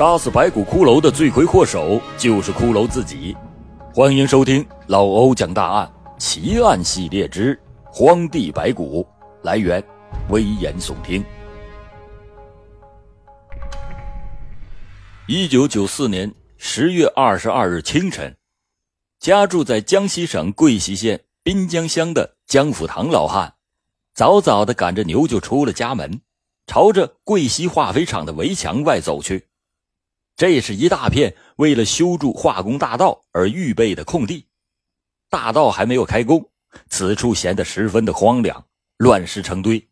杀死白骨骷髅的罪魁祸首就是骷髅自己。欢迎收听老欧讲大案奇案系列之《荒地白骨》，来源危言耸听。一九九四年十月二十二日清晨，家住在江西省贵溪县滨江乡的江福堂老汉，早早的赶着牛就出了家门。朝着贵溪化肥厂的围墙外走去，这是一大片为了修筑化工大道而预备的空地。大道还没有开工，此处显得十分的荒凉，乱石成堆，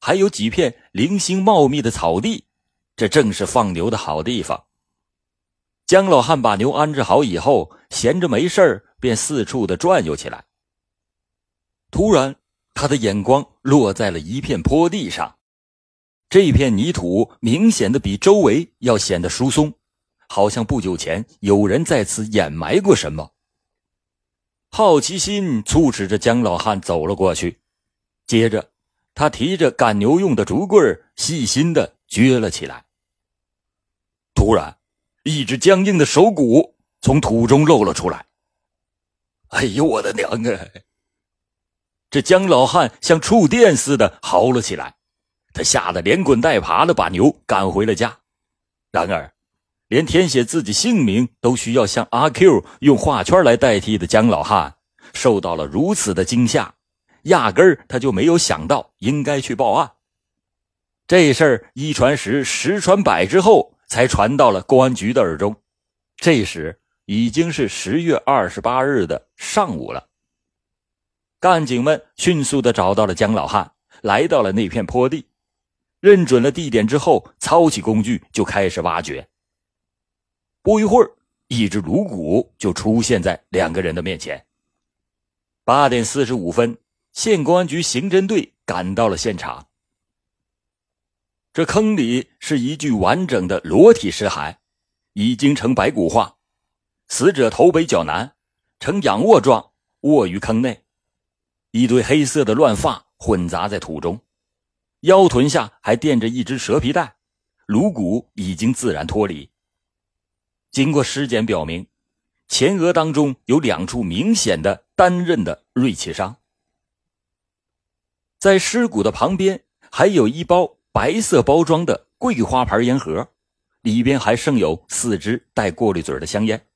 还有几片零星茂密的草地，这正是放牛的好地方。江老汉把牛安置好以后，闲着没事便四处的转悠起来。突然，他的眼光落在了一片坡地上。这片泥土明显的比周围要显得疏松，好像不久前有人在此掩埋过什么。好奇心促使着江老汉走了过去，接着他提着赶牛用的竹棍细心的撅了起来。突然，一只僵硬的手骨从土中露了出来。哎呦我的娘啊！这江老汉像触电似的嚎了起来。他吓得连滚带爬的把牛赶回了家，然而，连填写自己姓名都需要向阿 Q 用画圈来代替的江老汉，受到了如此的惊吓，压根儿他就没有想到应该去报案。这事儿一传十，十传百之后，才传到了公安局的耳中。这时已经是十月二十八日的上午了。干警们迅速的找到了江老汉，来到了那片坡地。认准了地点之后，操起工具就开始挖掘。不一会儿，一只颅骨就出现在两个人的面前。八点四十五分，县公安局刑侦队赶到了现场。这坑里是一具完整的裸体尸骸，已经成白骨化，死者头北脚南，呈仰卧状卧于坑内，一堆黑色的乱发混杂在土中。腰臀下还垫着一只蛇皮袋，颅骨已经自然脱离。经过尸检表明，前额当中有两处明显的单刃的锐器伤。在尸骨的旁边还有一包白色包装的桂花牌烟盒，里边还剩有四支带过滤嘴的香烟。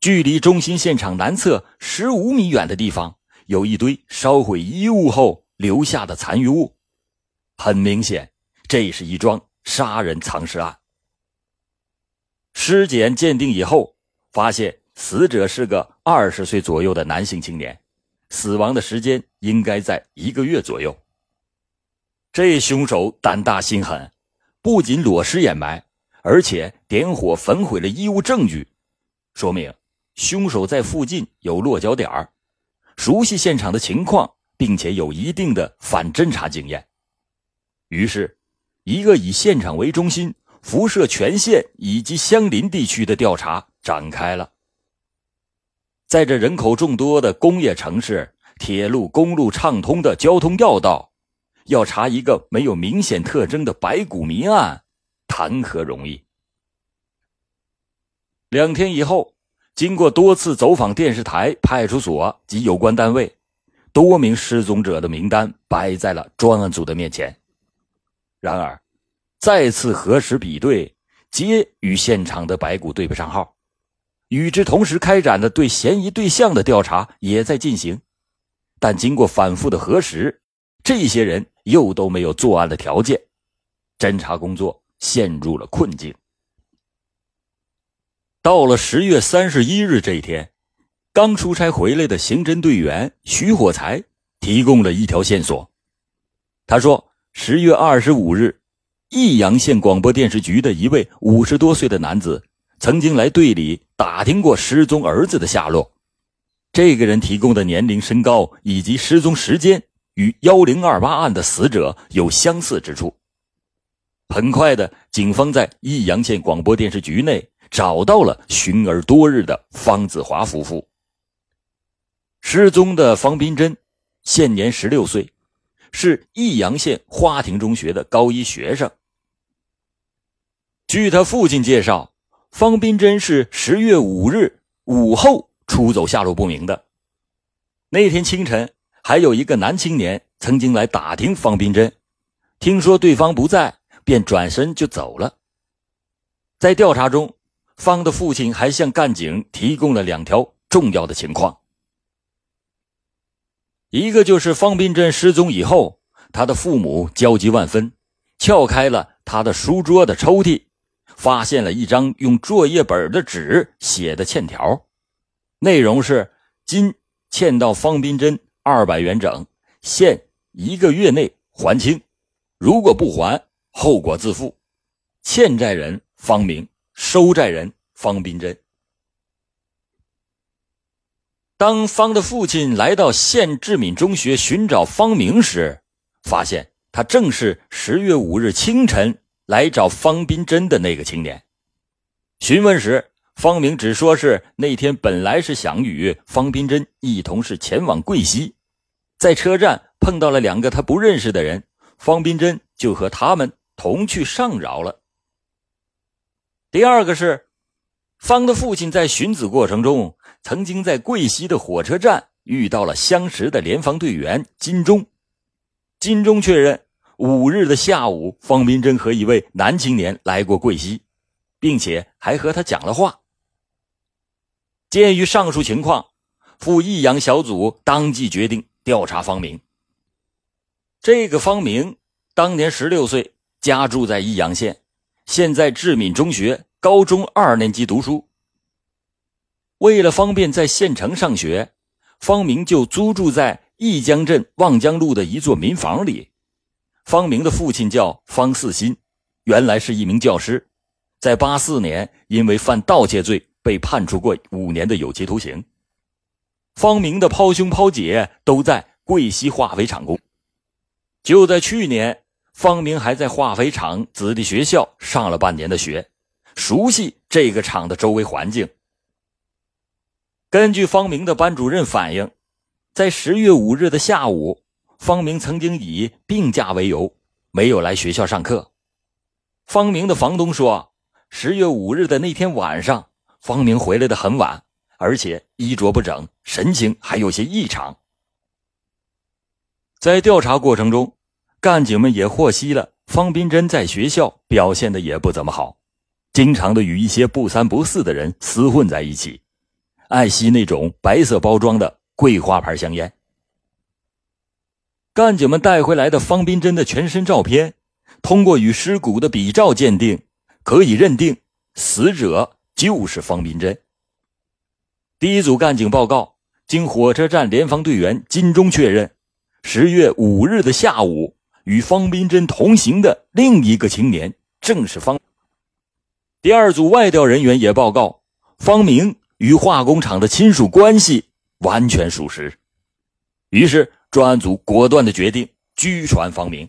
距离中心现场南侧十五米远的地方，有一堆烧毁衣物后留下的残余物。很明显，这是一桩杀人藏尸案。尸检鉴定以后，发现死者是个二十岁左右的男性青年，死亡的时间应该在一个月左右。这凶手胆大心狠，不仅裸尸掩埋，而且点火焚毁了衣物证据，说明凶手在附近有落脚点儿，熟悉现场的情况，并且有一定的反侦查经验。于是，一个以现场为中心、辐射全县以及相邻地区的调查展开了。在这人口众多的工业城市、铁路、公路畅通的交通要道，要查一个没有明显特征的白骨谜案，谈何容易？两天以后，经过多次走访电视台、派出所及有关单位，多名失踪者的名单摆在了专案组的面前。然而，再次核实比对，皆与现场的白骨对不上号。与之同时开展的对嫌疑对象的调查也在进行，但经过反复的核实，这些人又都没有作案的条件，侦查工作陷入了困境。到了十月三十一日这一天，刚出差回来的刑侦队员徐火才提供了一条线索，他说。十月二十五日，益阳县广播电视局的一位五十多岁的男子曾经来队里打听过失踪儿子的下落。这个人提供的年龄、身高以及失踪时间与幺零二八案的死者有相似之处。很快的，警方在益阳县广播电视局内找到了寻儿多日的方子华夫妇。失踪的方斌珍，现年十六岁。是益阳县花亭中学的高一学生。据他父亲介绍，方斌真是十月五日午后出走，下落不明的。那天清晨，还有一个男青年曾经来打听方斌真，听说对方不在，便转身就走了。在调查中，方的父亲还向干警提供了两条重要的情况：一个就是方斌珍失踪以后，他的父母焦急万分，撬开了他的书桌的抽屉。发现了一张用作业本的纸写的欠条，内容是：今欠到方斌真二百元整，限一个月内还清，如果不还，后果自负。欠债人方明，收债人方斌珍。当方的父亲来到县志敏中学寻找方明时，发现他正是十月五日清晨。来找方斌真的那个青年，询问时，方明只说是那天本来是想与方斌真一同是前往贵溪，在车站碰到了两个他不认识的人，方斌真就和他们同去上饶了。第二个是，方的父亲在寻子过程中，曾经在贵溪的火车站遇到了相识的联防队员金钟，金钟确认。五日的下午，方斌真和一位男青年来过贵溪，并且还和他讲了话。鉴于上述情况，赴益阳小组当即决定调查方明。这个方明当年十六岁，家住在益阳县，现在志敏中学高中二年级读书。为了方便在县城上学，方明就租住在益江镇望江路的一座民房里。方明的父亲叫方四新，原来是一名教师，在八四年因为犯盗窃罪被判处过五年的有期徒刑。方明的胞兄胞姐都在贵溪化肥厂工。就在去年，方明还在化肥厂子弟学校上了半年的学，熟悉这个厂的周围环境。根据方明的班主任反映，在十月五日的下午。方明曾经以病假为由，没有来学校上课。方明的房东说，十月五日的那天晚上，方明回来的很晚，而且衣着不整，神情还有些异常。在调查过程中，干警们也获悉了方斌珍在学校表现的也不怎么好，经常的与一些不三不四的人厮混在一起，爱惜那种白色包装的桂花牌香烟。干警们带回来的方斌真的全身照片，通过与尸骨的比照鉴定，可以认定死者就是方斌真。第一组干警报告，经火车站联防队员金钟确认，十月五日的下午，与方斌真同行的另一个青年正是方。第二组外调人员也报告，方明与化工厂的亲属关系完全属实，于是。专案组果断的决定拘传方明。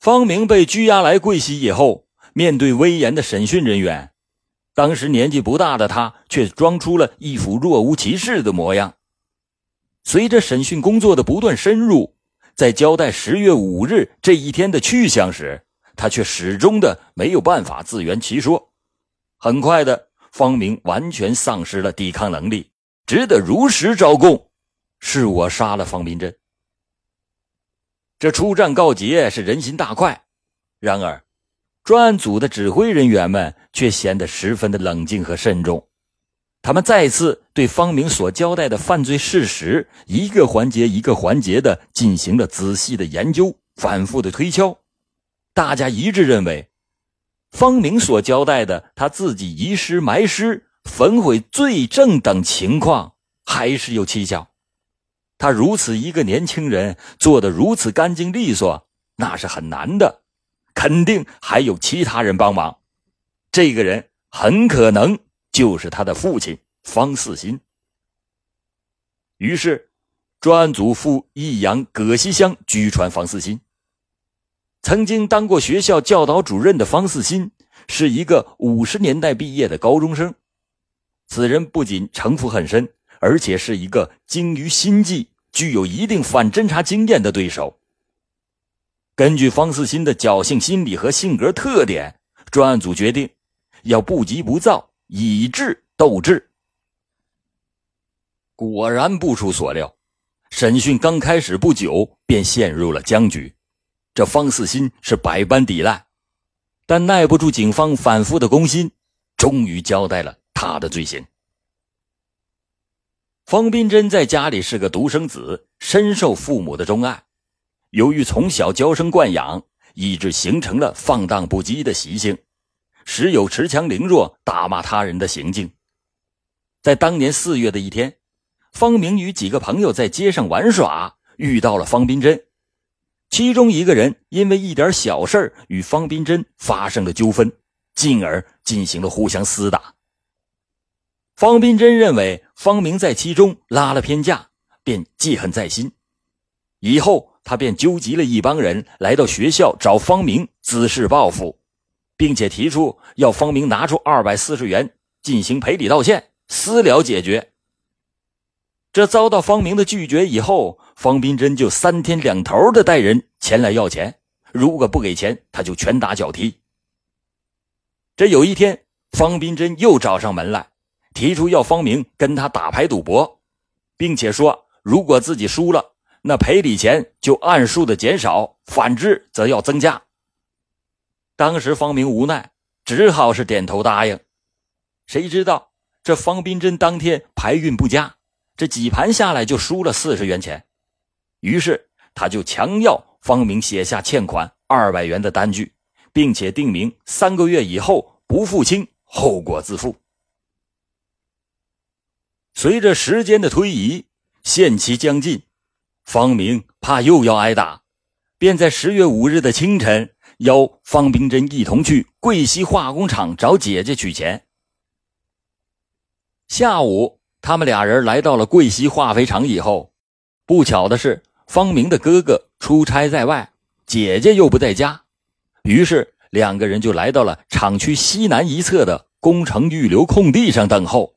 方明被拘押来贵溪以后，面对威严的审讯人员，当时年纪不大的他却装出了一副若无其事的模样。随着审讯工作的不断深入，在交代十月五日这一天的去向时，他却始终的没有办法自圆其说。很快的，方明完全丧失了抵抗能力，只得如实招供。是我杀了方明珍。这出战告捷是人心大快，然而，专案组的指挥人员们却显得十分的冷静和慎重。他们再次对方明所交代的犯罪事实一个环节一个环节的进行了仔细的研究，反复的推敲。大家一致认为，方明所交代的他自己遗失、埋尸、焚毁罪证等情况还是有蹊跷。他如此一个年轻人做的如此干净利索，那是很难的，肯定还有其他人帮忙。这个人很可能就是他的父亲方四新。于是，专案组赴益阳葛溪乡拘传方四新。曾经当过学校教导主任的方四新，是一个五十年代毕业的高中生。此人不仅城府很深。而且是一个精于心计、具有一定反侦查经验的对手。根据方四新的侥幸心理和性格特点，专案组决定要不急不躁，以智斗智。果然不出所料，审讯刚开始不久便陷入了僵局。这方四新是百般抵赖，但耐不住警方反复的攻心，终于交代了他的罪行。方斌珍在家里是个独生子，深受父母的钟爱。由于从小娇生惯养，以致形成了放荡不羁的习性，时有持枪凌弱、打骂他人的行径。在当年四月的一天。方明与几个朋友在街上玩耍，遇到了方斌珍。其中一个人因为一点小事与方斌真发生了纠纷，进而进行了互相厮打。方斌真认为方明在其中拉了偏架，便记恨在心。以后他便纠集了一帮人来到学校找方明滋事报复，并且提出要方明拿出二百四十元进行赔礼道歉，私了解决。这遭到方明的拒绝以后，方斌真就三天两头的带人前来要钱，如果不给钱，他就拳打脚踢。这有一天，方斌真又找上门来，提出要方明跟他打牌赌博，并且说如果自己输了，那赔礼钱就按数的减少，反之则要增加。当时方明无奈，只好是点头答应。谁知道这方斌真当天牌运不佳。这几盘下来就输了四十元钱，于是他就强要方明写下欠款二百元的单据，并且定明三个月以后不付清，后果自负。随着时间的推移，限期将近，方明怕又要挨打，便在十月五日的清晨邀方冰珍一同去桂溪化工厂找姐姐取钱。下午。他们俩人来到了桂溪化肥厂以后，不巧的是，方明的哥哥出差在外，姐姐又不在家，于是两个人就来到了厂区西南一侧的工程预留空地上等候。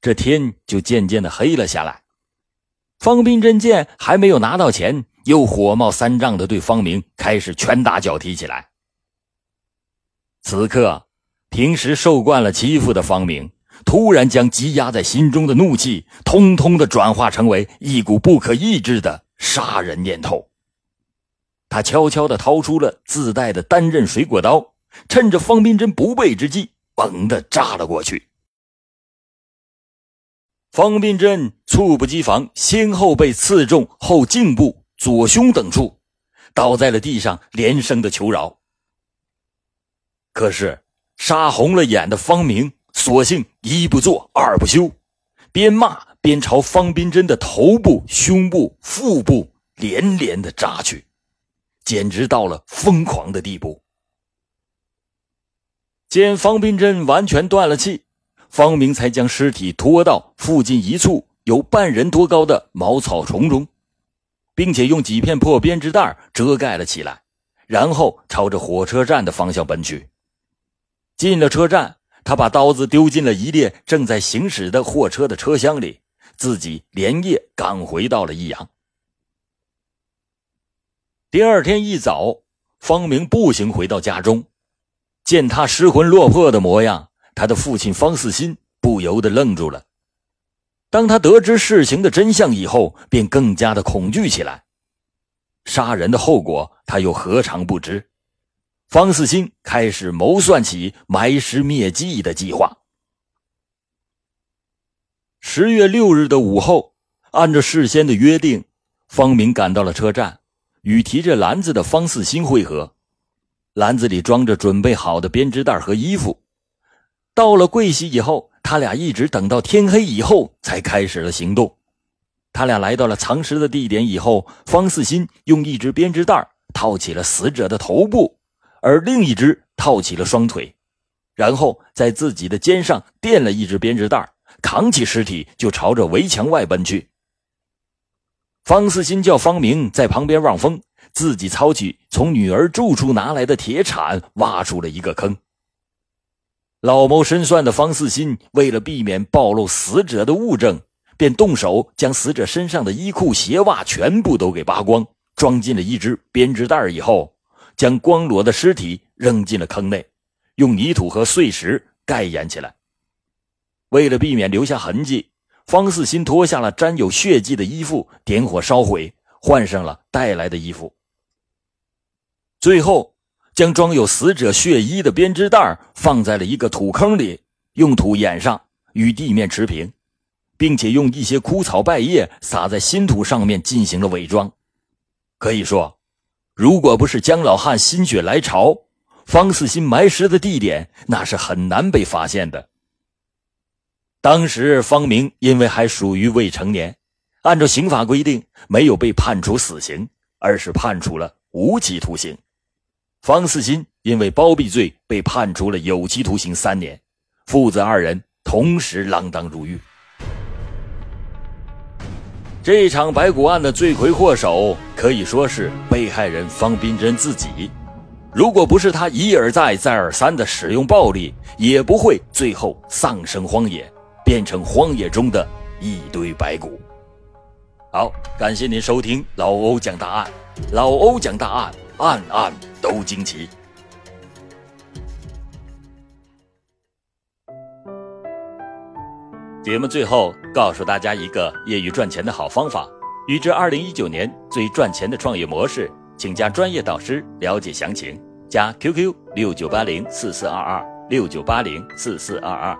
这天就渐渐的黑了下来。方斌真见还没有拿到钱，又火冒三丈的对方明开始拳打脚踢起来。此刻，平时受惯了欺负的方明。突然将积压在心中的怒气，通通的转化成为一股不可抑制的杀人念头。他悄悄的掏出了自带的单刃水果刀，趁着方斌真不备之际，猛地扎了过去。方斌真猝不及防，先后被刺中后颈部、左胸等处，倒在了地上，连声的求饶。可是杀红了眼的方明。索性一不做二不休，边骂边朝方斌真的头部、胸部、腹部连连的扎去，简直到了疯狂的地步。见方斌真完全断了气，方明才将尸体拖到附近一处有半人多高的茅草丛中，并且用几片破编织袋遮盖了起来，然后朝着火车站的方向奔去。进了车站。他把刀子丢进了一列正在行驶的货车的车厢里，自己连夜赶回到了益阳。第二天一早，方明步行回到家中，见他失魂落魄的模样，他的父亲方四新不由得愣住了。当他得知事情的真相以后，便更加的恐惧起来。杀人的后果，他又何尝不知？方四新开始谋算起埋尸灭迹的计划。十月六日的午后，按照事先的约定，方明赶到了车站，与提着篮子的方四新会合。篮子里装着准备好的编织袋和衣服。到了桂溪以后，他俩一直等到天黑以后才开始了行动。他俩来到了藏尸的地点以后，方四新用一只编织袋套起了死者的头部。而另一只套起了双腿，然后在自己的肩上垫了一只编织袋，扛起尸体就朝着围墙外奔去。方四新叫方明在旁边望风，自己操起从女儿住处拿来的铁铲，挖出了一个坑。老谋深算的方四新为了避免暴露死者的物证，便动手将死者身上的衣裤鞋袜全部都给扒光，装进了一只编织袋以后，将光罗的尸体扔进了坑内，用泥土和碎石盖掩起来。为了避免留下痕迹，方四新脱下了沾有血迹的衣服，点火烧毁，换上了带来的衣服。最后，将装有死者血衣的编织袋放在了一个土坑里，用土掩上，与地面持平，并且用一些枯草败叶撒在新土上面进行了伪装。可以说，如果不是姜老汉心血来潮，方四新埋尸的地点那是很难被发现的。当时方明因为还属于未成年，按照刑法规定，没有被判处死刑，而是判处了无期徒刑。方四新因为包庇罪被判处了有期徒刑三年，父子二人同时锒铛入狱。这场白骨案的罪魁祸首可以说是被害人方斌珍自己，如果不是他一而再、再而三的使用暴力，也不会最后丧生荒野。变成荒野中的一堆白骨。好，感谢您收听老欧讲大案，老欧讲大案，案案都惊奇。节目最后告诉大家一个业余赚钱的好方法：预知二零一九年最赚钱的创业模式，请加专业导师了解详情。加 QQ 六九八零四四二二六九八零四四二二。